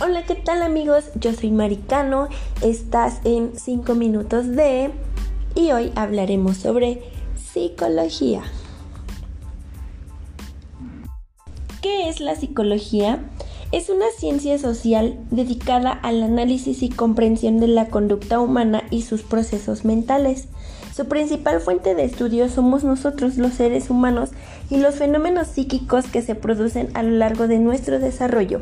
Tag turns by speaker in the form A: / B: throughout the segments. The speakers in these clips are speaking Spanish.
A: Hola, ¿qué tal amigos? Yo soy Maricano, estás en 5 minutos de y hoy hablaremos sobre psicología. ¿Qué es la psicología? Es una ciencia social dedicada al análisis y comprensión de la conducta humana y sus procesos mentales. Su principal fuente de estudio somos nosotros los seres humanos y los fenómenos psíquicos que se producen a lo largo de nuestro desarrollo.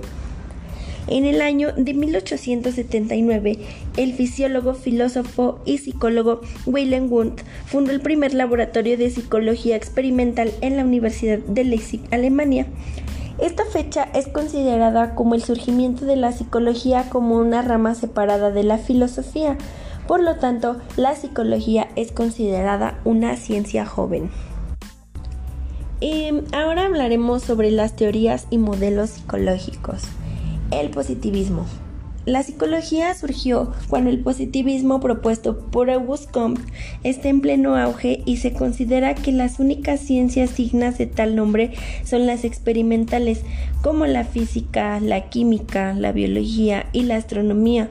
A: En el año de 1879, el fisiólogo, filósofo y psicólogo Wilhelm Wundt fundó el primer laboratorio de psicología experimental en la Universidad de Leipzig, Alemania. Esta fecha es considerada como el surgimiento de la psicología como una rama separada de la filosofía, por lo tanto, la psicología es considerada una ciencia joven. Y ahora hablaremos sobre las teorías y modelos psicológicos. El positivismo. La psicología surgió cuando el positivismo propuesto por Auguste Comte está en pleno auge y se considera que las únicas ciencias dignas de tal nombre son las experimentales, como la física, la química, la biología y la astronomía.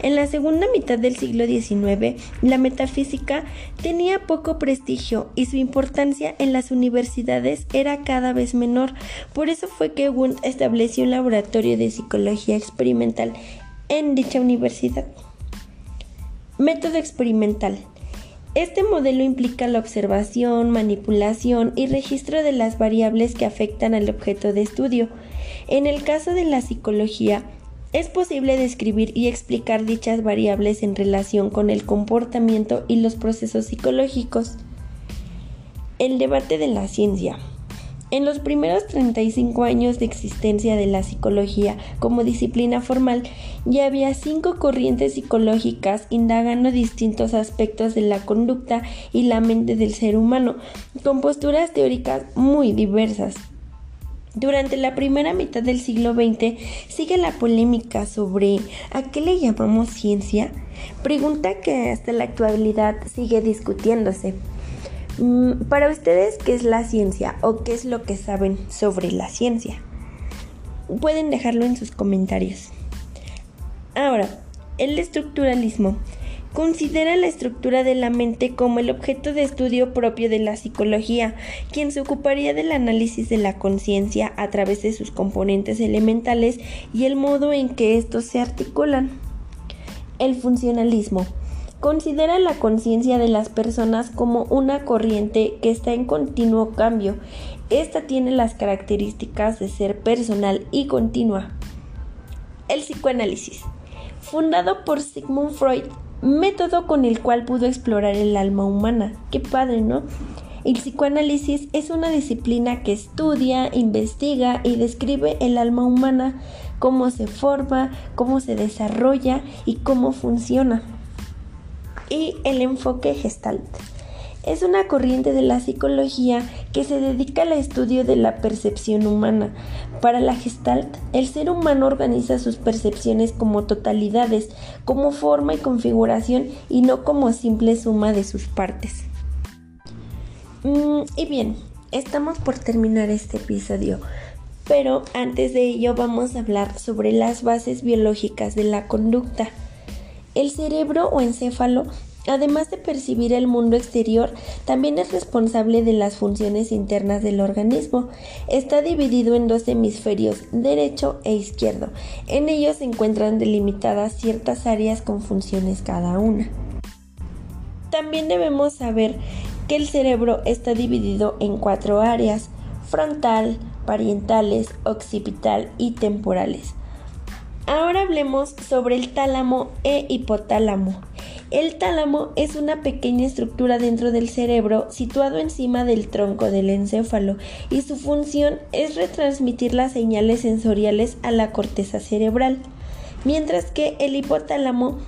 A: En la segunda mitad del siglo XIX, la metafísica tenía poco prestigio y su importancia en las universidades era cada vez menor. Por eso fue que Wundt estableció un laboratorio de psicología experimental en dicha universidad. Método experimental. Este modelo implica la observación, manipulación y registro de las variables que afectan al objeto de estudio. En el caso de la psicología, es posible describir y explicar dichas variables en relación con el comportamiento y los procesos psicológicos. El debate de la ciencia. En los primeros 35 años de existencia de la psicología como disciplina formal, ya había cinco corrientes psicológicas indagando distintos aspectos de la conducta y la mente del ser humano, con posturas teóricas muy diversas. Durante la primera mitad del siglo XX sigue la polémica sobre ¿a qué le llamamos ciencia? Pregunta que hasta la actualidad sigue discutiéndose. Mm, para ustedes, ¿qué es la ciencia o qué es lo que saben sobre la ciencia? Pueden dejarlo en sus comentarios. Ahora, el estructuralismo considera la estructura de la mente como el objeto de estudio propio de la psicología, quien se ocuparía del análisis de la conciencia a través de sus componentes elementales y el modo en que estos se articulan. El funcionalismo Considera la conciencia de las personas como una corriente que está en continuo cambio. Esta tiene las características de ser personal y continua. El psicoanálisis. Fundado por Sigmund Freud, método con el cual pudo explorar el alma humana. Qué padre, ¿no? El psicoanálisis es una disciplina que estudia, investiga y describe el alma humana, cómo se forma, cómo se desarrolla y cómo funciona y el enfoque gestalt. Es una corriente de la psicología que se dedica al estudio de la percepción humana. Para la gestalt, el ser humano organiza sus percepciones como totalidades, como forma y configuración y no como simple suma de sus partes. Mm, y bien, estamos por terminar este episodio. Pero antes de ello vamos a hablar sobre las bases biológicas de la conducta. El cerebro o encéfalo, además de percibir el mundo exterior, también es responsable de las funciones internas del organismo. Está dividido en dos hemisferios, derecho e izquierdo. En ellos se encuentran delimitadas ciertas áreas con funciones cada una. También debemos saber que el cerebro está dividido en cuatro áreas, frontal, parientales, occipital y temporales. Ahora hablemos sobre el tálamo e hipotálamo. El tálamo es una pequeña estructura dentro del cerebro situado encima del tronco del encéfalo y su función es retransmitir las señales sensoriales a la corteza cerebral, mientras que el hipotálamo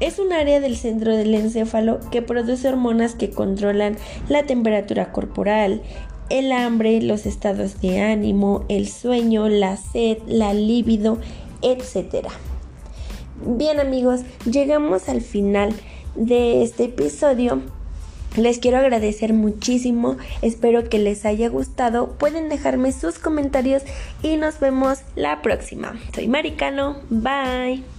A: es un área del centro del encéfalo que produce hormonas que controlan la temperatura corporal, el hambre, los estados de ánimo, el sueño, la sed, la libido, etcétera. Bien amigos, llegamos al final de este episodio. Les quiero agradecer muchísimo, espero que les haya gustado, pueden dejarme sus comentarios y nos vemos la próxima. Soy Maricano, bye.